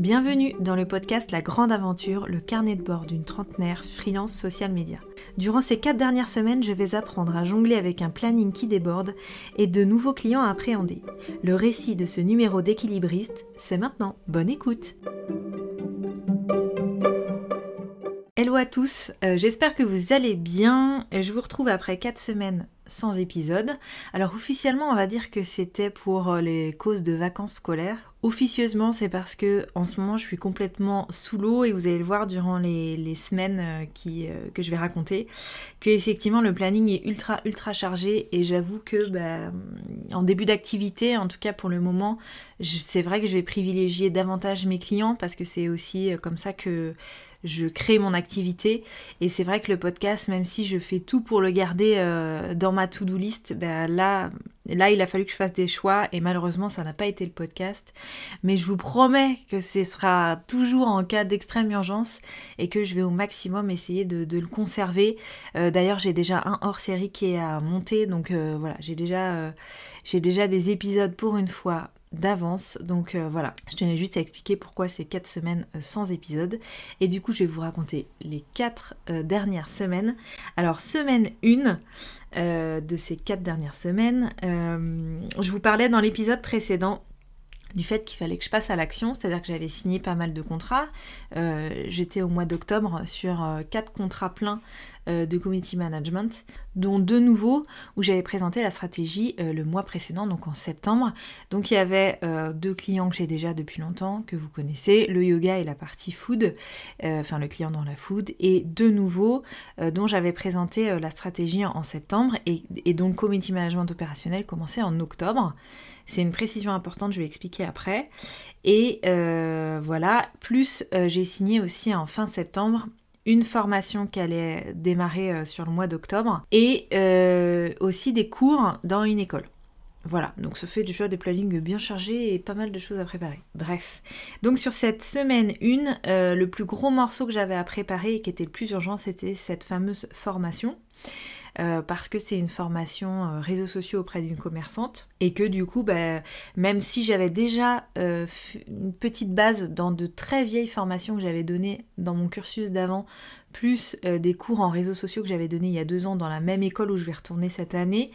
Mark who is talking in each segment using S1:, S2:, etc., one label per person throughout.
S1: Bienvenue dans le podcast La Grande Aventure, le carnet de bord d'une trentenaire freelance social media. Durant ces quatre dernières semaines, je vais apprendre à jongler avec un planning qui déborde et de nouveaux clients à appréhender. Le récit de ce numéro d'équilibriste, c'est maintenant. Bonne écoute! Hello à tous, euh, j'espère que vous allez bien. Je vous retrouve après 4 semaines sans épisode. Alors officiellement on va dire que c'était pour euh, les causes de vacances scolaires. Officieusement c'est parce que en ce moment je suis complètement sous l'eau et vous allez le voir durant les, semaines euh, qui, que je vais raconter que effectivement le planning est ultra ultra chargé et j'avoue que bah, en début d'activité en tout cas pour le moment c'est vrai que je vais privilégier davantage mes clients parce que c'est aussi comme ça que je crée mon activité. Et c'est vrai que le podcast, même si je fais tout pour le garder euh, dans ma to-do list, ben là, là, il a fallu que je fasse des choix et malheureusement, ça n'a pas été le podcast. Mais je vous promets que ce sera toujours en cas d'extrême urgence et que je vais au maximum essayer de, le conserver. Euh, d'ailleurs, j'ai déjà un hors série qui est à monter, donc euh, voilà, déjà, j'ai déjà des épisodes pour une fois d'avance. Donc euh, voilà, je tenais juste à expliquer pourquoi ces 4 semaines euh, sans épisode. Et du coup, je vais vous raconter les 4 euh, dernières semaines. Alors, semaine 1 de ces 4 dernières semaines, je vous parlais dans l'épisode précédent du fait qu'il fallait que je passe à l'action, c'est-à-dire que j'avais signé pas mal de contrats. J'étais au mois d'octobre sur 4 contrats pleins de community management, dont deux nouveaux où j'avais présenté la stratégie euh, le mois précédent, donc en septembre. Donc il y avait euh, deux clients que j'ai déjà depuis longtemps, que vous connaissez, le yoga et la partie food, enfin le client dans la food, et deux nouveaux dont j'avais présenté la stratégie en, septembre et, le community management opérationnel commençait en octobre. C'est une précision importante, je vais expliquer après. Et voilà, plus j'ai signé aussi en fin septembre une formation qui allait démarrer euh, sur le mois d'octobre et euh, aussi des cours dans une école. Voilà, donc ça fait déjà des plannings bien chargés et pas mal de choses à préparer. Bref, donc sur cette semaine 1, euh, le plus gros morceau que j'avais à préparer et qui était le plus urgent, c'était cette fameuse formation. Euh, parce que c'est une formation euh, réseaux sociaux auprès d'une commerçante. Et que du coup, bah, même si j'avais déjà euh, une petite base dans de très vieilles formations que j'avais données dans mon cursus d'avant plus euh, des cours en réseaux sociaux que j'avais donné il y a deux ans dans la même école où je vais retourner cette année.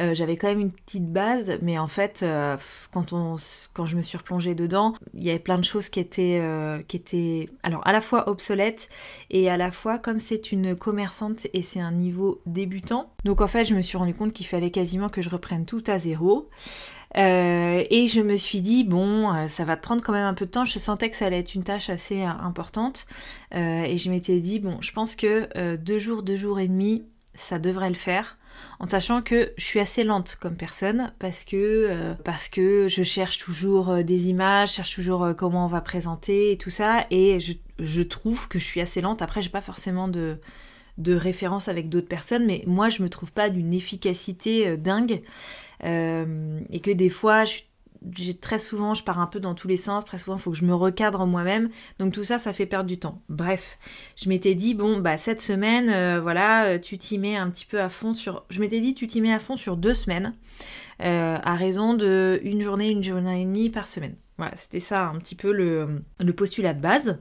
S1: Euh, j'avais quand même une petite base, mais en fait, euh, quand, on, quand je me suis replongée dedans, il y avait plein de choses qui étaient, à la fois obsolètes et à la fois comme c'est une commerçante et c'est un niveau débutant. Donc en fait, je me suis rendu compte qu'il fallait quasiment que je reprenne tout à zéro. Euh, et je me suis dit, bon, euh, ça va te prendre quand même un peu de temps. Je sentais que ça allait être une tâche assez euh, importante. et je m'étais dit, bon, je pense que deux jours, deux jours et demi, ça devrait le faire. En sachant que je suis assez lente comme personne parce que, parce que je cherche toujours des images, cherche toujours comment on va présenter et tout ça. Et je, je trouve que je suis assez lente. Après, j'ai pas forcément de, de référence avec d'autres personnes, mais moi je me trouve pas d'une efficacité dingue. Euh, et que des fois, très souvent, je pars un peu dans tous les sens, très souvent, il faut que je me recadre moi-même. Donc tout ça, ça fait perdre du temps. Bref, je m'étais dit, bon, bah cette semaine, euh, voilà, euh, tu t'y mets un petit peu à fond sur... Je m'étais dit, tu t'y mets à fond sur deux semaines, à raison de une journée, une journée et demie par semaine. Voilà, c'était ça un petit peu le postulat de base.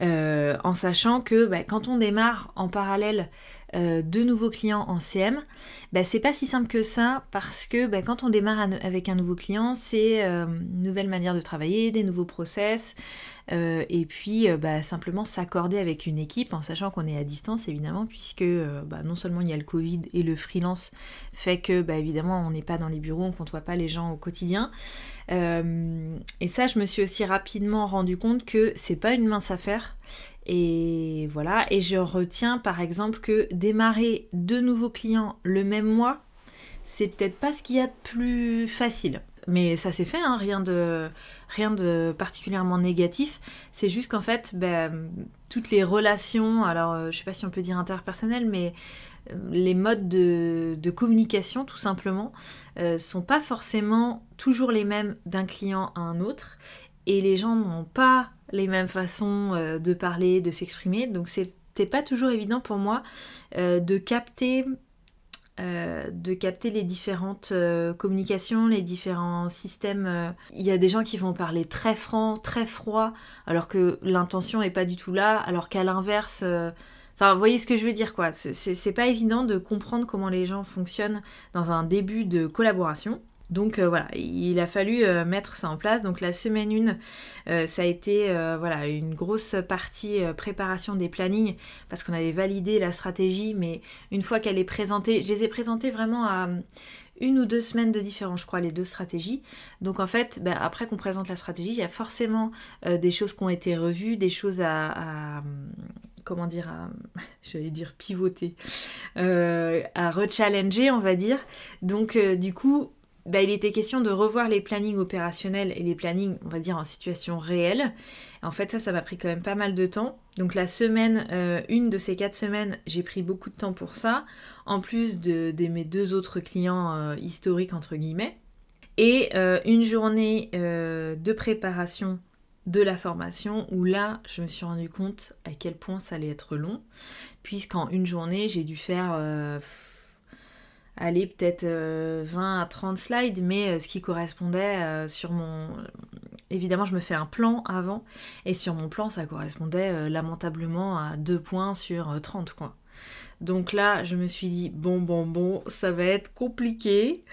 S1: En sachant que bah, quand on démarre en parallèle euh, de nouveaux clients en CM, bah, c'est pas si simple que ça parce que bah, quand on démarre avec un nouveau client, c'est euh, une nouvelle manière de travailler, des nouveaux process, euh, et puis bah, simplement s'accorder avec une équipe en sachant qu'on est à distance évidemment, puisque non seulement il y a le Covid et le freelance fait que évidemment on n'est pas dans les bureaux, on ne voit pas les gens au quotidien. et ça, je me suis aussi rapidement rendu compte que c'est pas une mince affaire et voilà, et je retiens par exemple que démarrer deux nouveaux clients le même mois, c'est peut-être pas ce qu'il y a de plus facile. Mais ça s'est fait, hein, rien, de, rien de particulièrement négatif. C'est juste qu'en fait, ben, toutes les relations, alors euh, je sais pas si on peut dire interpersonnelles, mais euh, les modes de, communication tout simplement euh, sont pas forcément toujours les mêmes d'un client à un autre et les gens n'ont pas les mêmes façons euh, de parler, de s'exprimer. Donc c'était pas toujours évident pour moi euh, de capter de capter les différentes communications, les différents systèmes. Il y a des gens qui vont parler très franc, très froid, alors que l'intention n'est pas du tout là, alors qu'à l'inverse, Enfin, vous voyez ce que je veux dire, quoi. C'est pas évident de comprendre comment les gens fonctionnent dans un début de collaboration. Donc euh, voilà, il a fallu euh, mettre ça en place. Donc la semaine 1, euh, ça a été voilà, une grosse partie préparation des plannings parce qu'on avait validé la stratégie, mais une fois qu'elle est présentée, je les ai présentées vraiment à une ou deux semaines de différence, je crois, les deux stratégies. Donc en fait, ben, après qu'on présente la stratégie, il y a forcément des choses qui ont été revues, des choses à comment dire, à, j'allais dire pivoter, à rechallenger, on va dire. Donc, du coup, bah, il était question de revoir les plannings opérationnels et les plannings, on va dire, en situation réelle. En fait, ça, ça m'a pris quand même pas mal de temps. Donc, la semaine, euh, une de ces quatre semaines, j'ai pris beaucoup de temps pour ça, en plus de, mes deux autres clients historiques, entre guillemets. Et une journée de préparation de la formation où là, je me suis rendu compte à quel point ça allait être long, puisqu'en une journée, j'ai dû faire euh, aller peut-être 20 euh, à 30 slides, mais euh, ce qui correspondait sur mon... Évidemment, je me fais un plan avant, et sur mon plan, ça correspondait lamentablement à 2 points sur 30, quoi. Donc là, je me suis dit, bon, bon, bon, ça va être compliqué.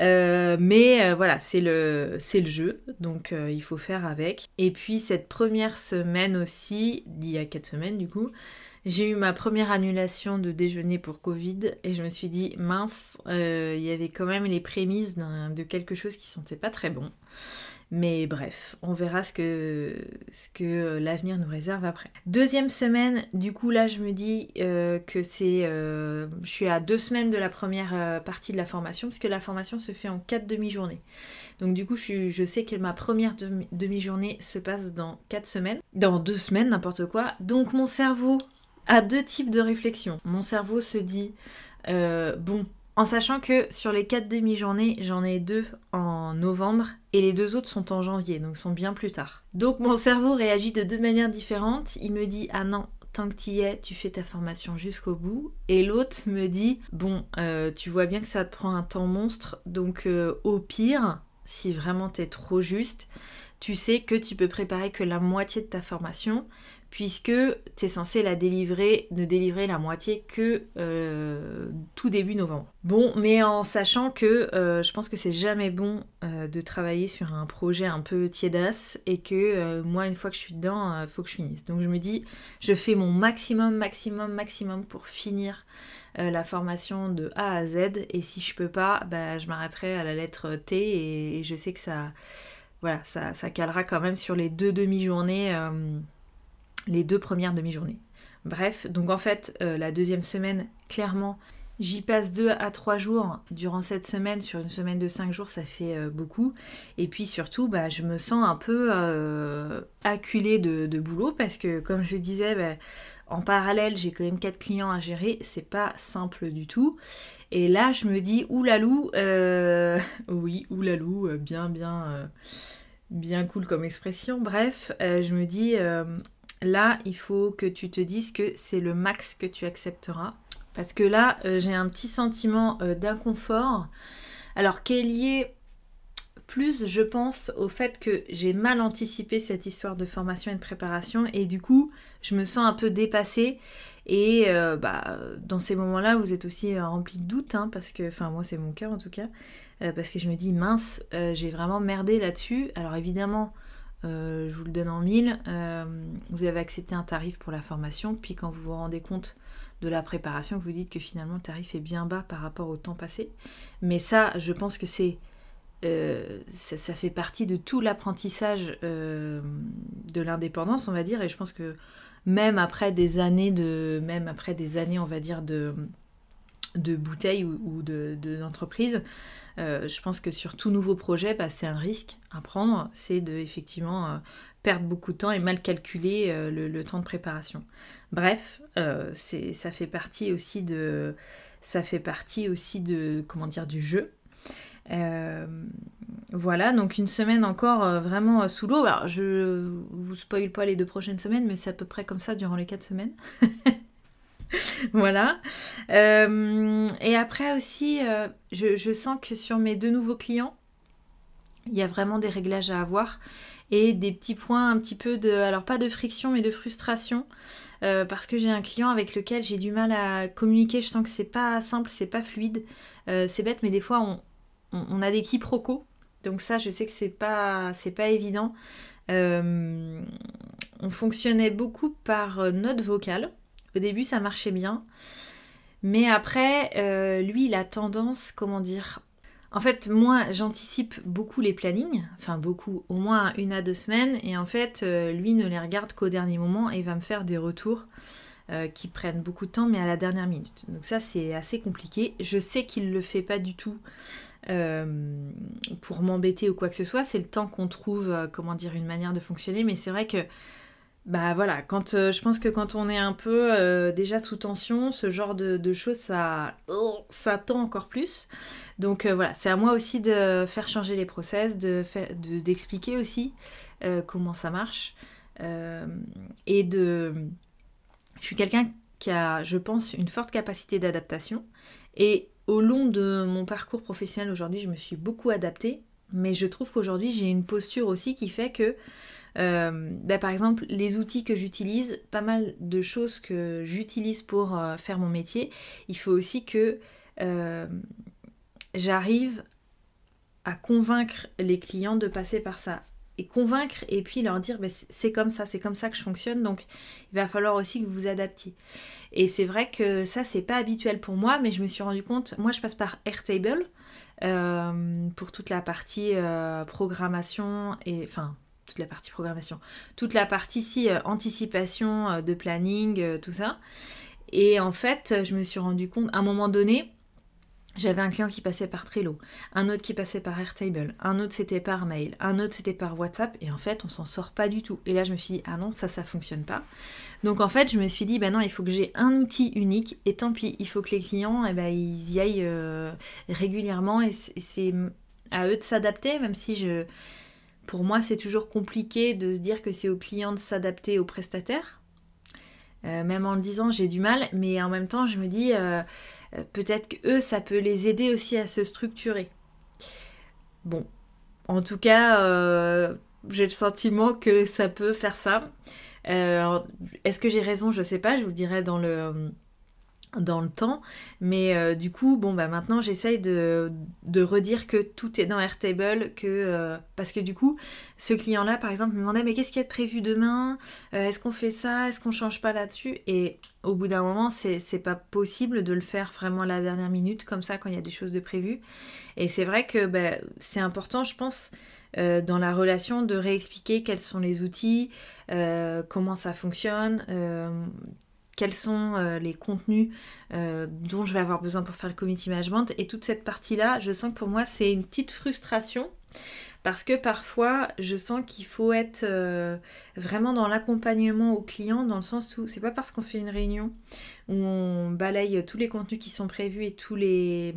S1: Euh, mais euh, voilà, c'est le, le jeu, donc euh, il faut faire avec. Et puis cette première semaine aussi, il y a 4 semaines du coup, j'ai eu ma première annulation de déjeuner pour Covid et je me suis dit, mince, il y avait quand même les prémices de quelque chose qui sentait pas très bon. Mais bref, on verra ce que, que l'avenir nous réserve après. Deuxième semaine, du coup là je me dis euh, que c'est... Euh, je suis à deux semaines de la première euh, partie de la formation, puisque la formation se fait en quatre demi-journées. Donc du coup je sais que ma première demi-journée se passe dans quatre semaines. Dans deux semaines, n'importe quoi. Donc mon cerveau a deux types de réflexions. Mon cerveau se dit, bon, en sachant que sur les 4 demi-journées, j'en ai deux en novembre et les deux autres sont en janvier, donc sont bien plus tard. Donc mon cerveau réagit de deux manières différentes. Il me dit ah non, tant que tu y es, tu fais ta formation jusqu'au bout. Et l'autre me dit bon, euh, tu vois bien que ça te prend un temps monstre, donc euh, au pire, si vraiment t'es trop juste, tu sais que tu peux préparer que la moitié de ta formation, puisque tu es censé la délivrer, ne délivrer la moitié que euh, tout début novembre. Bon, mais en sachant que euh, je pense que c'est jamais bon euh, de travailler sur un projet un peu tiédasse et que moi, une fois que je suis dedans, il faut que je finisse. Donc je me dis, je fais mon maximum, maximum, maximum pour finir la formation de A à Z et si je peux pas, bah, je m'arrêterai à la lettre T et, je sais que ça, voilà, ça, ça, calera quand même sur les deux demi-journées les deux premières demi-journées. Bref, donc en fait, euh, la deuxième semaine, clairement, j'y passe deux à trois jours durant cette semaine. Sur une semaine de cinq jours, ça fait euh, beaucoup. Et puis surtout, bah, je me sens un peu euh, acculée de, boulot parce que, comme je disais, bah, en parallèle, j'ai quand même quatre clients à gérer. C'est pas simple du tout. Et là, je me dis, oulalou, oui, oulalou, bien, bien, bien cool comme expression. Bref, je me dis Là, il faut que tu te dises que c'est le max que tu accepteras. Parce que là, euh, j'ai un petit sentiment euh, d'inconfort. Alors qu'est lié plus, je pense, au fait que j'ai mal anticipé cette histoire de formation et de préparation. Et du coup, je me sens un peu dépassée. Et euh, bah, dans ces moments-là, vous êtes aussi rempli de doutes, hein, parce que, enfin moi c'est mon cœur en tout cas, parce que je me dis mince, j'ai vraiment merdé là-dessus. Alors évidemment, euh, je vous le donne en mille, euh, vous avez accepté un tarif pour la formation, puis quand vous vous rendez compte de la préparation, vous dites que finalement le tarif est bien bas par rapport au temps passé. Mais ça, je pense que c'est euh, ça, fait partie de tout l'apprentissage de l'indépendance, on va dire, et je pense que même après des années de, même après des années, on va dire de, de bouteilles ou, de, euh, je pense que sur tout nouveau projet, bah, c'est un risque à prendre, c'est de effectivement euh, perdre beaucoup de temps et mal calculer euh, le, temps de préparation. Bref, ça fait partie aussi de, ça fait partie aussi de, comment dire, du jeu. voilà, donc une semaine encore vraiment sous l'eau. Alors, je vous spoil pas les deux prochaines semaines, mais c'est à peu près comme ça durant les quatre semaines. voilà. Euh, et après aussi, euh, je, sens que sur mes deux nouveaux clients, il y a vraiment des réglages à avoir et des petits points un petit peu de, alors pas de friction mais de frustration. Euh, parce que j'ai un client avec lequel j'ai du mal à communiquer, je sens que c'est pas simple, c'est pas fluide, c'est bête, mais des fois on, a des quiproquos, donc ça je sais que c'est pas, pas évident. on fonctionnait beaucoup par note vocale, au début, ça marchait bien. Mais après, euh, lui, il a tendance, comment dire En fait, moi, j'anticipe beaucoup les plannings, enfin beaucoup, au moins une à deux semaines, et en fait, euh, lui ne les regarde qu'au dernier moment et va me faire des retours euh, qui prennent beaucoup de temps, mais à la dernière minute. Donc ça, c'est assez compliqué. Je sais qu'il le fait pas du tout. pour m'embêter ou quoi que ce soit, c'est le temps qu'on trouve, comment dire, une manière de fonctionner, mais c'est vrai que bah voilà, quand euh, je pense que quand on est un peu euh, déjà sous tension, ce genre de, choses, ça, ça tend encore plus. Donc euh, voilà, c'est à moi aussi de faire changer les process, de d'expliquer aussi comment ça marche. et de... Je suis quelqu'un qui a, je pense, une forte capacité d'adaptation. Et au long de mon parcours professionnel aujourd'hui, je me suis beaucoup adaptée. Mais je trouve qu'aujourd'hui, j'ai une posture aussi qui fait que euh, bah, par exemple, les outils que j'utilise, pas mal de choses que j'utilise pour euh, faire mon métier, il faut aussi que euh, j'arrive à convaincre les clients de passer par ça. Et convaincre et puis leur dire bah, c'est comme ça, c'est comme ça que je fonctionne, donc il va falloir aussi que vous vous adaptiez. Et c'est vrai que ça, c'est pas habituel pour moi, mais je me suis rendu compte, moi je passe par Airtable pour toute la partie programmation et enfin toute la partie programmation, toute la partie ici euh, anticipation euh, de planning, euh, tout ça. Et en fait, je me suis rendu compte, à un moment donné, j'avais un client qui passait par Trello, un autre qui passait par Airtable, un autre c'était par mail, un autre c'était par WhatsApp, et en fait on s'en sort pas du tout. Et là je me suis dit, ah non, ça ça fonctionne pas. Donc en fait je me suis dit, bah non, il faut que j'ai un outil unique, et tant pis, il faut que les clients, eh ben, ils y aillent régulièrement, et c'est à eux de s'adapter, même si je pour moi, c'est toujours compliqué de se dire que c'est au client de s'adapter au prestataire. Euh, même en le disant, j'ai du mal, mais en même temps, je me dis, euh, euh, peut-être que eux, ça peut les aider aussi à se structurer. Bon, en tout cas, j'ai le sentiment que ça peut faire ça. Est-ce que j'ai raison? Je sais pas, je vous le dirai dans le dans le temps. Mais euh, du coup, bon, bah maintenant j'essaye de, redire que tout est dans Airtable, que, euh, parce que du coup, ce client-là, par exemple, me demandait mais qu'est-ce qu'il y a de prévu demain? Euh, Est-ce qu'on fait ça? Est-ce qu'on change pas là-dessus? Et au bout d'un moment, c'est pas possible de le faire vraiment à la dernière minute, comme ça, quand il y a des choses de prévues. Et c'est vrai que bah, c'est important, je pense. dans la relation de réexpliquer quels sont les outils, comment ça fonctionne, quels sont euh, les contenus euh, dont je vais avoir besoin pour faire le community management. Et toute cette partie-là, je sens que pour moi, c'est une petite frustration. Parce que parfois, je sens qu'il faut être euh, vraiment dans l'accompagnement au client, dans le sens où c'est pas parce qu'on fait une réunion où on balaye tous les contenus qui sont prévus et tous les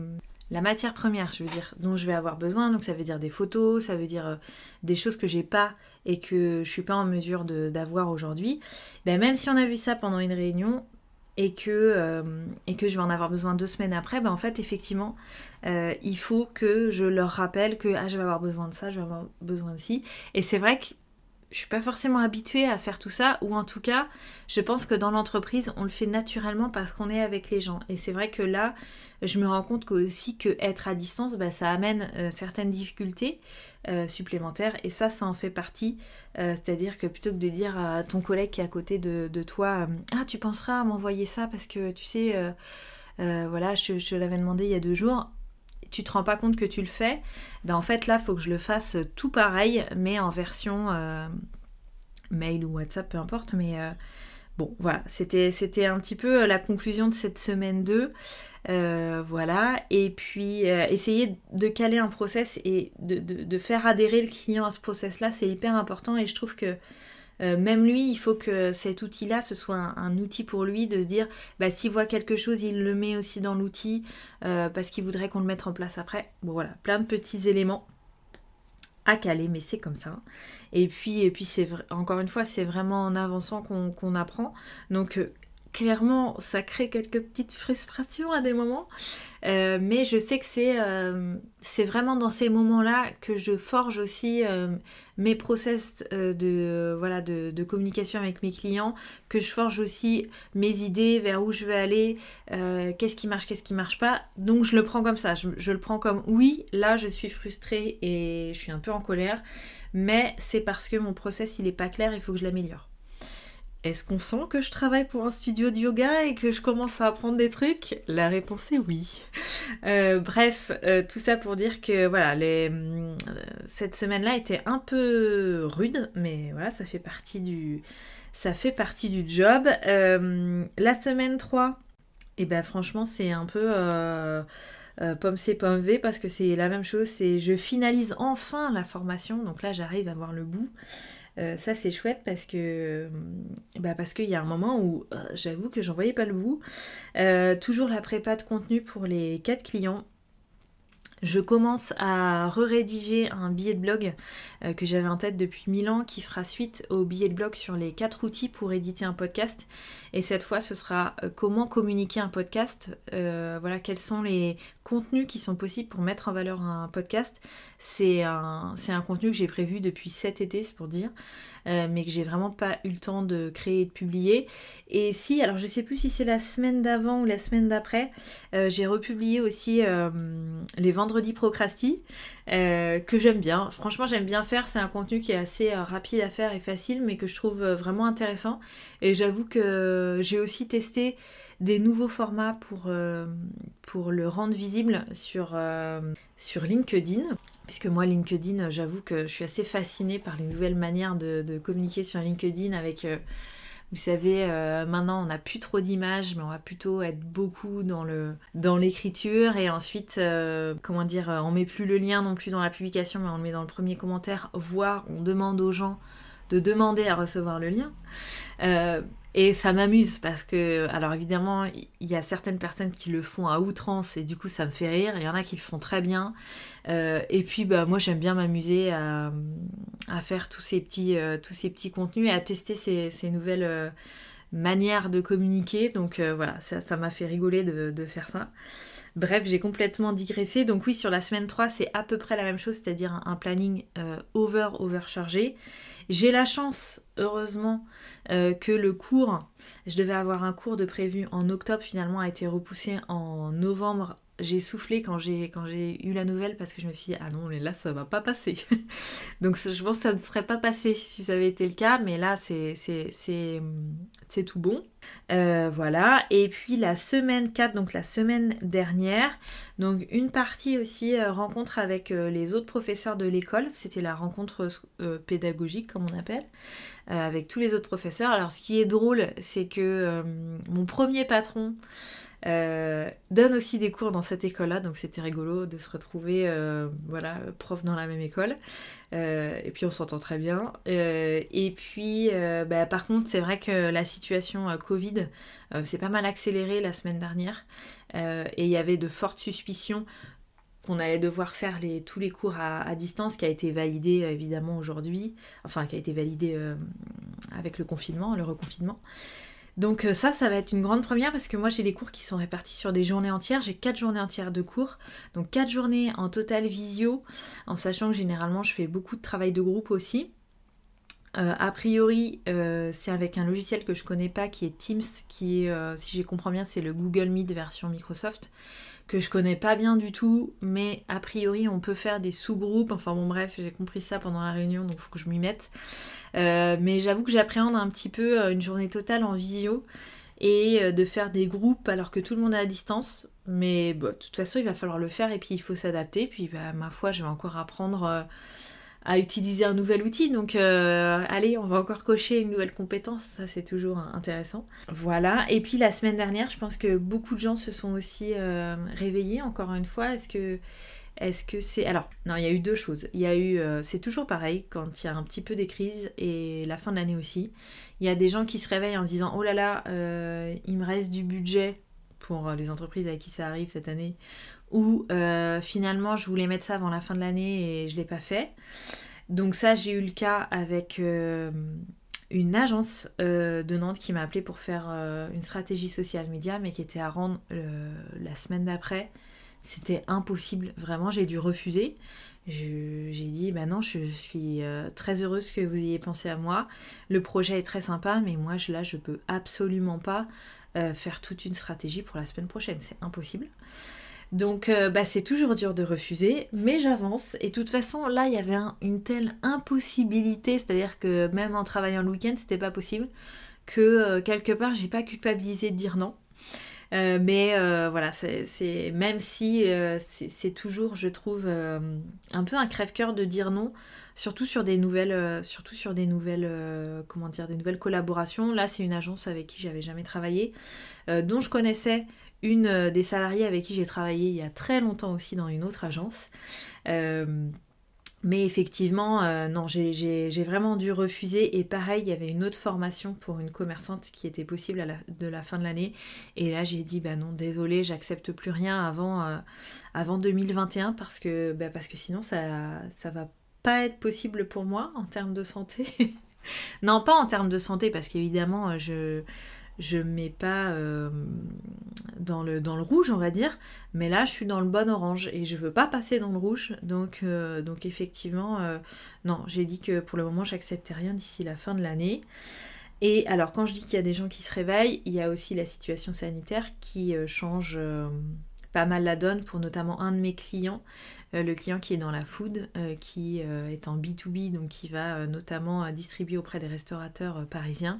S1: la matière première, je veux dire, dont je vais avoir besoin. Donc ça veut dire des photos, ça veut dire des choses que j'ai pas et que je suis pas en mesure d'avoir aujourd'hui, ben même si on a vu ça pendant une réunion et que, euh, et que je vais en avoir besoin deux semaines après, ben en fait effectivement euh, il faut que je leur rappelle que ah, je vais avoir besoin de ça, je vais avoir besoin de ci. Et c'est vrai que je suis pas forcément habituée à faire tout ça, ou en tout cas, je pense que dans l'entreprise, on le fait naturellement parce qu'on est avec les gens. Et c'est vrai que là, je me rends compte aussi que être à distance, bah, ça amène euh, certaines difficultés euh, supplémentaires, et ça, ça en fait partie. Euh, c'est-à-dire que plutôt que de dire à ton collègue qui est à côté de, toi, ah, tu penseras à m'envoyer ça parce que tu sais, voilà, je l'avais demandé il y a deux jours tu te rends pas compte que tu le fais, ben en fait là, faut que je le fasse tout pareil, mais en version euh, mail ou WhatsApp, peu importe. Mais euh, bon, voilà, c'était, un petit peu la conclusion de cette semaine 2. Euh, voilà, et puis essayer de caler un process et de, de, faire adhérer le client à ce process-là, c'est hyper important et je trouve que euh, même lui, il faut que cet outil-là, ce soit un, outil pour lui de se dire, bah, s'il voit quelque chose, il le met aussi dans l'outil euh, parce qu'il voudrait qu'on le mette en place après. Bon voilà, plein de petits éléments à caler, mais c'est comme ça. Et puis, puis c'est encore une fois, c'est vraiment en avançant qu'on apprend. Donc, euh, clairement, ça crée quelques petites frustrations à des moments. Euh, mais je sais que c'est euh, c'est vraiment dans ces moments-là que je forge aussi euh, mes process de, voilà, de, communication avec mes clients, que je forge aussi mes idées, vers où je veux aller, qu'est-ce qui marche, qu'est-ce qui marche pas. Donc je le prends comme ça, je, le prends comme oui, là je suis frustrée et je suis un peu en colère, mais c'est parce que mon process il est pas clair, il faut que je l'améliore. Est-ce qu'on sent que je travaille pour un studio de yoga et que je commence à apprendre des trucs? La réponse est oui. Euh, bref, euh, tout ça pour dire que voilà, euh, cette semaine-là était un peu rude, mais voilà, ça fait partie du, ça fait partie du job. la semaine 3, et eh ben franchement, c'est un peu pomme C, pomme V parce que c'est la même chose. C'est je finalise enfin la formation, donc là j'arrive à voir le bout. Euh, ça c'est chouette parce que euh, bah qu'il y a un moment où euh, j'avoue que j'en voyais pas le bout. toujours la prépa de contenu pour les 4 clients. Je commence à re-rédiger un billet de blog que j'avais en tête depuis 1000 ans qui fera suite au billet de blog sur les 4 outils pour éditer un podcast. Et cette fois, ce sera comment communiquer un podcast. voilà, quels sont les contenus qui sont possibles pour mettre en valeur un podcast. C'est un, un, contenu que j'ai prévu depuis cet été, c'est pour dire, euh, mais que j'ai vraiment pas eu le temps de créer et de publier. Et si, alors je sais plus si c'est la semaine d'avant ou la semaine d'après, euh, j'ai republié aussi euh, les vendredis procrasti, que j'aime bien. Franchement, j'aime bien faire. C'est un contenu qui est assez rapide à faire et facile, mais que je trouve vraiment intéressant. Et j'avoue que j'ai aussi testé des nouveaux formats pour, euh, pour le rendre visible sur, euh, sur LinkedIn. Puisque moi, LinkedIn, j'avoue que je suis assez fascinée par les nouvelles manières de, communiquer sur LinkedIn avec... Euh, vous savez, maintenant on n'a plus trop d'images, mais on va plutôt être beaucoup dans l'écriture et ensuite, comment dire, on met plus le lien non plus dans la publication, mais on le met dans le premier commentaire, voire on demande aux gens de demander à recevoir le lien. Et ça m'amuse parce que, alors évidemment, il y a certaines personnes qui le font à outrance et du coup ça me fait rire. Il y en a qui le font très bien. Euh, et puis bah, moi j'aime bien m'amuser à, faire tous ces, petits, euh, tous ces petits contenus et à tester ces, nouvelles euh, manières de communiquer. Donc voilà, ça m'a fait rigoler de, de, faire ça. Bref, j'ai complètement digressé. Donc oui, sur la semaine 3, c'est à peu près la même chose, c'est-à-dire un, planning over, overchargé. J'ai la chance, heureusement, que le cours, je devais avoir un cours de prévu en octobre, finalement a été repoussé en novembre j'ai soufflé quand j'ai quand j'ai eu la nouvelle parce que je me suis dit ah non mais là ça va pas passer. Donc je pense que ça ne serait pas passé si ça avait été le cas mais là c'est c'est tout bon. Euh, voilà. Et puis la semaine 4 donc la semaine dernière donc une partie aussi euh, rencontre avec euh, les autres professeurs de l'école. C'était la rencontre pédagogique comme on appelle avec tous les autres professeurs. Alors ce qui est drôle c'est que mon premier patron euh, donne aussi des cours dans cette école-là, donc c'était rigolo de se retrouver, euh, voilà, prof dans la même école. Euh, et puis on s'entend très bien. et puis, bah, par contre, c'est vrai que la situation Covid s'est pas mal accélérée la semaine dernière, et il y avait de fortes suspicions qu'on allait devoir faire tous les cours à, distance, qui a été validé évidemment aujourd'hui, enfin qui a été validé avec le confinement, le reconfinement. Donc euh, ça, ça va être une grande première parce que moi j'ai des cours qui sont répartis sur des journées entières. J'ai 4 journées entières de cours. Donc 4 journées en total visio, en sachant que généralement je fais beaucoup de travail de groupe aussi. Euh, a priori, euh, c'est avec un logiciel que je connais pas qui est Teams, qui est, si je comprends bien, c'est le Google Meet version Microsoft que je connais pas bien du tout, mais a priori on peut faire des sous-groupes, enfin bon bref, j'ai compris ça pendant la réunion, donc il faut que je m'y mette. Euh, mais j'avoue que j'appréhende un petit peu euh, une journée totale en visio et euh, de faire des groupes alors que tout le monde est à distance. Mais de toute façon, il va falloir le faire et puis il faut s'adapter. Puis bah, ma foi, je vais encore apprendre à utiliser un nouvel outil. Donc euh, allez, on va encore cocher une nouvelle compétence, ça c'est toujours intéressant. Voilà, et puis la semaine dernière, je pense que beaucoup de gens se sont aussi euh, réveillés, encore une fois. Est-ce que est-ce que c'est... Alors, non, il y a eu deux choses. Il y a eu... Euh, c'est toujours pareil quand il y a un petit peu des crises et la fin de l'année aussi. Il y a des gens qui se réveillent en se disant, oh là là, il me reste du budget pour les entreprises avec qui ça arrive cette année où euh, finalement je voulais mettre ça avant la fin de l'année et je ne l'ai pas fait. Donc ça j'ai eu le cas avec euh, une agence de Nantes qui m'a appelé pour faire une stratégie social média, mais qui était à rendre la semaine d'après. C'était impossible, vraiment, j'ai dû refuser. J'ai dit, bah non, je suis très heureuse que vous ayez pensé à moi. Le projet est très sympa, mais moi, je, là, je peux absolument pas faire toute une stratégie pour la semaine prochaine. C'est impossible. Donc euh, bah, c'est toujours dur de refuser, mais j'avance. Et de toute façon, là, il y avait une telle impossibilité, c'est-à-dire que même en travaillant le week-end, c'était pas possible, que euh, quelque part, j'ai pas culpabilisé de dire non. Euh, mais voilà, c'est même si c'est toujours, je trouve, un peu un crève-cœur de dire non, surtout sur des nouvelles, surtout sur des nouvelles, comment dire, des nouvelles collaborations. Là, c'est une agence avec qui j'avais jamais travaillé, dont je connaissais une euh, des salariés avec qui j'ai travaillé il y a très longtemps aussi dans une autre agence. Euh, mais effectivement, euh, non, j'ai vraiment dû refuser. Et pareil, il y avait une autre formation pour une commerçante qui était possible de la fin de l'année. Et là, j'ai dit, bah non, désolé, j'accepte plus rien avant, avant 2021 parce que, bah parce que sinon, ça, ça va pas être possible pour moi en termes de santé. non, pas en termes de santé parce qu'évidemment, je je mets pas euh, dans, le, dans le rouge, on va dire, mais là je suis dans le bon orange et je veux pas passer dans le rouge. Donc, euh, donc effectivement, euh, non, j'ai dit que pour le moment j'acceptais rien d'ici la fin de l'année. Et alors quand je dis qu'il y a des gens qui se réveillent, il y a aussi la situation sanitaire qui change pas mal la donne pour notamment un de mes clients, le client qui est dans la food, qui est en B2B, donc qui va notamment distribuer auprès des restaurateurs parisiens.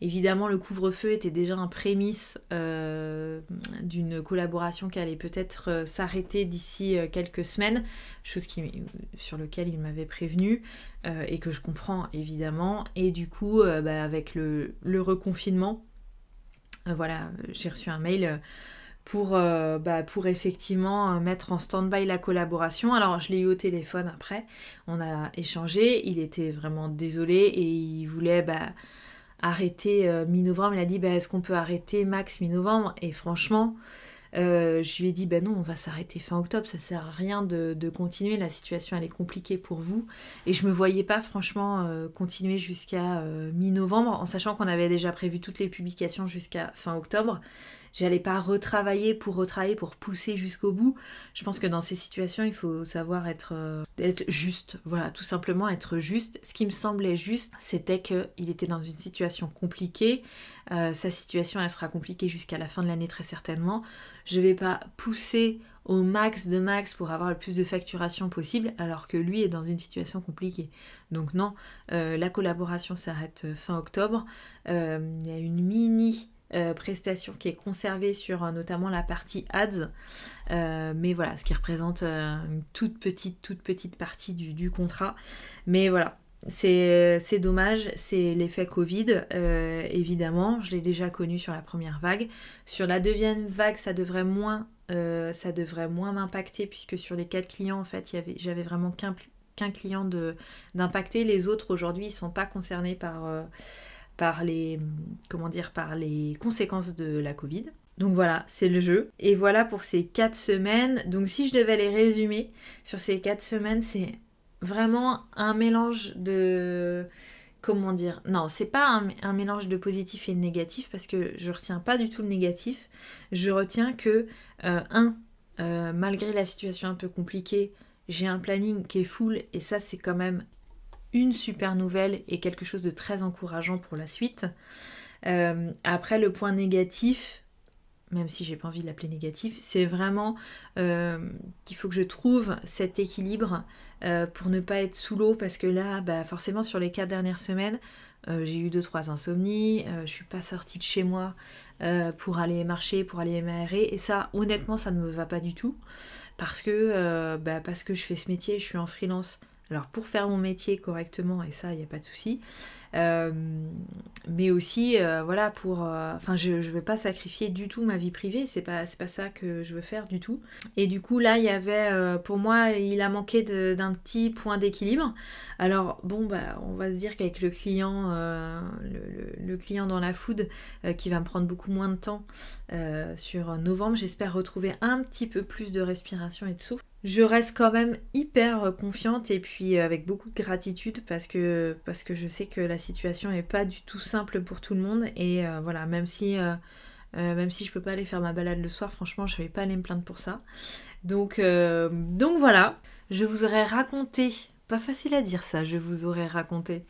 S1: Évidemment, le couvre-feu était déjà un prémisse euh, d'une collaboration qui allait peut-être euh, s'arrêter d'ici euh, quelques semaines, chose sur laquelle il m'avait prévenu et que je comprends évidemment. Et du coup, bah, avec le, reconfinement, voilà, j'ai reçu un mail pour, bah, pour effectivement mettre en stand-by la collaboration. Alors je l'ai eu au téléphone après, on a échangé, il était vraiment désolé et il voulait... Bah, arrêter euh, mi-novembre. Il a dit bah, est-ce qu'on peut arrêter max mi-novembre? Et franchement, euh, je lui ai dit ben non, on va s'arrêter fin octobre, ça sert à rien de, continuer, la situation elle est compliquée pour vous. Et je me voyais pas franchement euh, continuer jusqu'à mi-novembre, en sachant qu'on avait déjà prévu toutes les publications jusqu'à fin octobre. J'allais pas retravailler pour retravailler, pour pousser jusqu'au bout. Je pense que dans ces situations, il faut savoir être, euh, juste. Voilà, tout simplement être juste. Ce qui me semblait juste, c'était qu'il était dans une situation compliquée. Euh, sa situation, elle sera compliquée jusqu'à la fin de l'année très certainement. Je vais pas pousser au max de max pour avoir le plus de facturation possible alors que lui est dans une situation compliquée. Donc non, euh, la collaboration s'arrête fin octobre. Il y a une mini euh, prestation qui est conservée sur euh, notamment la partie ads. Euh, mais voilà, ce qui représente une toute petite, toute petite partie du, contrat. Mais voilà, c'est dommage, c'est l'effet Covid, évidemment, je l'ai déjà connu sur la première vague. Sur la deuxième vague, ça devrait moins, ça devrait moins m'impacter puisque sur les quatre clients, en fait, j'avais vraiment qu'un client d'impacter. Les autres, aujourd'hui, ils sont pas concernés par par les, comment dire, par les conséquences de la Covid. Donc voilà, c'est le jeu. Et voilà pour ces 4 semaines. Donc si je devais les résumer sur ces 4 semaines, c'est vraiment un mélange de... Comment dire Non, c'est pas un, mélange de positif et de négatif parce que je retiens pas du tout le négatif. Je retiens que, euh, un, euh, malgré la situation un peu compliquée, j'ai un planning qui est full et ça c'est quand même une super nouvelle et quelque chose de très encourageant pour la suite. Euh, après, le point négatif, même si j'ai pas envie de l'appeler négatif, c'est vraiment euh, qu'il faut que je trouve cet équilibre euh, pour ne pas être sous l'eau parce que là, bah, forcément, sur les quatre dernières semaines, j'ai eu deux trois insomnies, je suis pas sortie de chez moi pour aller marcher, pour aller m'aérer, et ça, honnêtement, ça ne me va pas du tout parce que, bah, parce que je fais ce métier, je suis en freelance alors pour faire mon métier correctement, et ça, il n'y a pas de souci, euh, mais aussi, euh, voilà, pour... Euh, enfin, je ne veux pas sacrifier du tout ma vie privée, c'est pas, pas ça que je veux faire du tout. Et du coup, là, il y avait, pour moi, il a manqué d'un petit point d'équilibre. Alors, bon, bah, on va se dire qu'avec le client, le, client dans la food, qui va me prendre beaucoup moins de temps sur novembre, j'espère retrouver un petit peu plus de respiration et de souffle. je reste quand même hyper confiante et puis avec beaucoup de gratitude parce que, parce que je sais que la situation n'est pas du tout simple pour tout le monde et voilà, même si, même si je peux pas aller faire ma balade le soir, franchement, je vais pas aller me plaindre pour ça. Donc, donc voilà, je vous aurais raconté pas facile à dire ça, je vous aurais raconté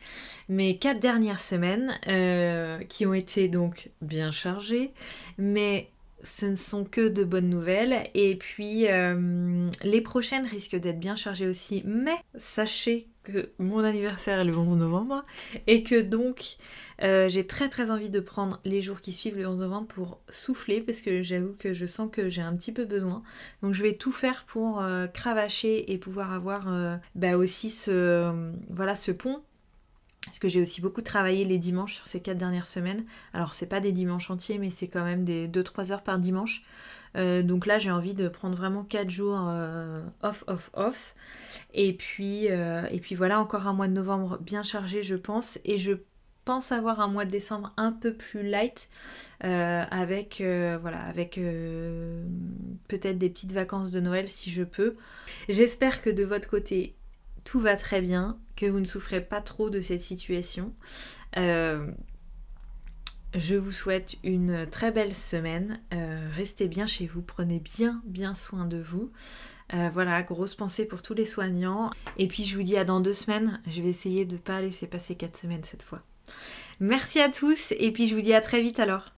S1: mes quatre dernières semaines euh, qui ont été donc bien chargées, mais ce ne sont que de bonnes nouvelles. Et puis euh, les prochaines risquent d'être bien chargées aussi, mais sachez que mon anniversaire est le 11 novembre et que donc euh, j'ai très très envie de prendre les jours qui suivent le 11 novembre pour souffler parce que j'avoue que je sens que j'ai un petit peu besoin. Donc je vais tout faire pour euh, cravacher et pouvoir avoir euh, bah aussi ce, voilà, ce pont parce que j'ai aussi beaucoup travaillé les dimanches sur ces quatre dernières semaines. Alors c'est pas des dimanches entiers, mais c'est quand même des 2-3 heures par dimanche. donc là j'ai envie de prendre vraiment 4 jours off, off, off. Et puis, et puis voilà, encore un mois de novembre bien chargé je pense. Et je pense avoir un mois de décembre un peu plus light euh, avec euh, voilà avec euh, peut-être des petites vacances de Noël si je peux. J'espère que de votre côté tout va très bien, que vous ne souffrez pas trop de cette situation. je vous souhaite une très belle semaine. restez bien chez vous, prenez bien bien soin de vous. voilà, grosse pensée pour tous les soignants. Et puis je vous dis à dans deux semaines. Je vais essayer de ne pas laisser passer quatre semaines cette fois. Merci à tous et puis je vous dis à très vite alors.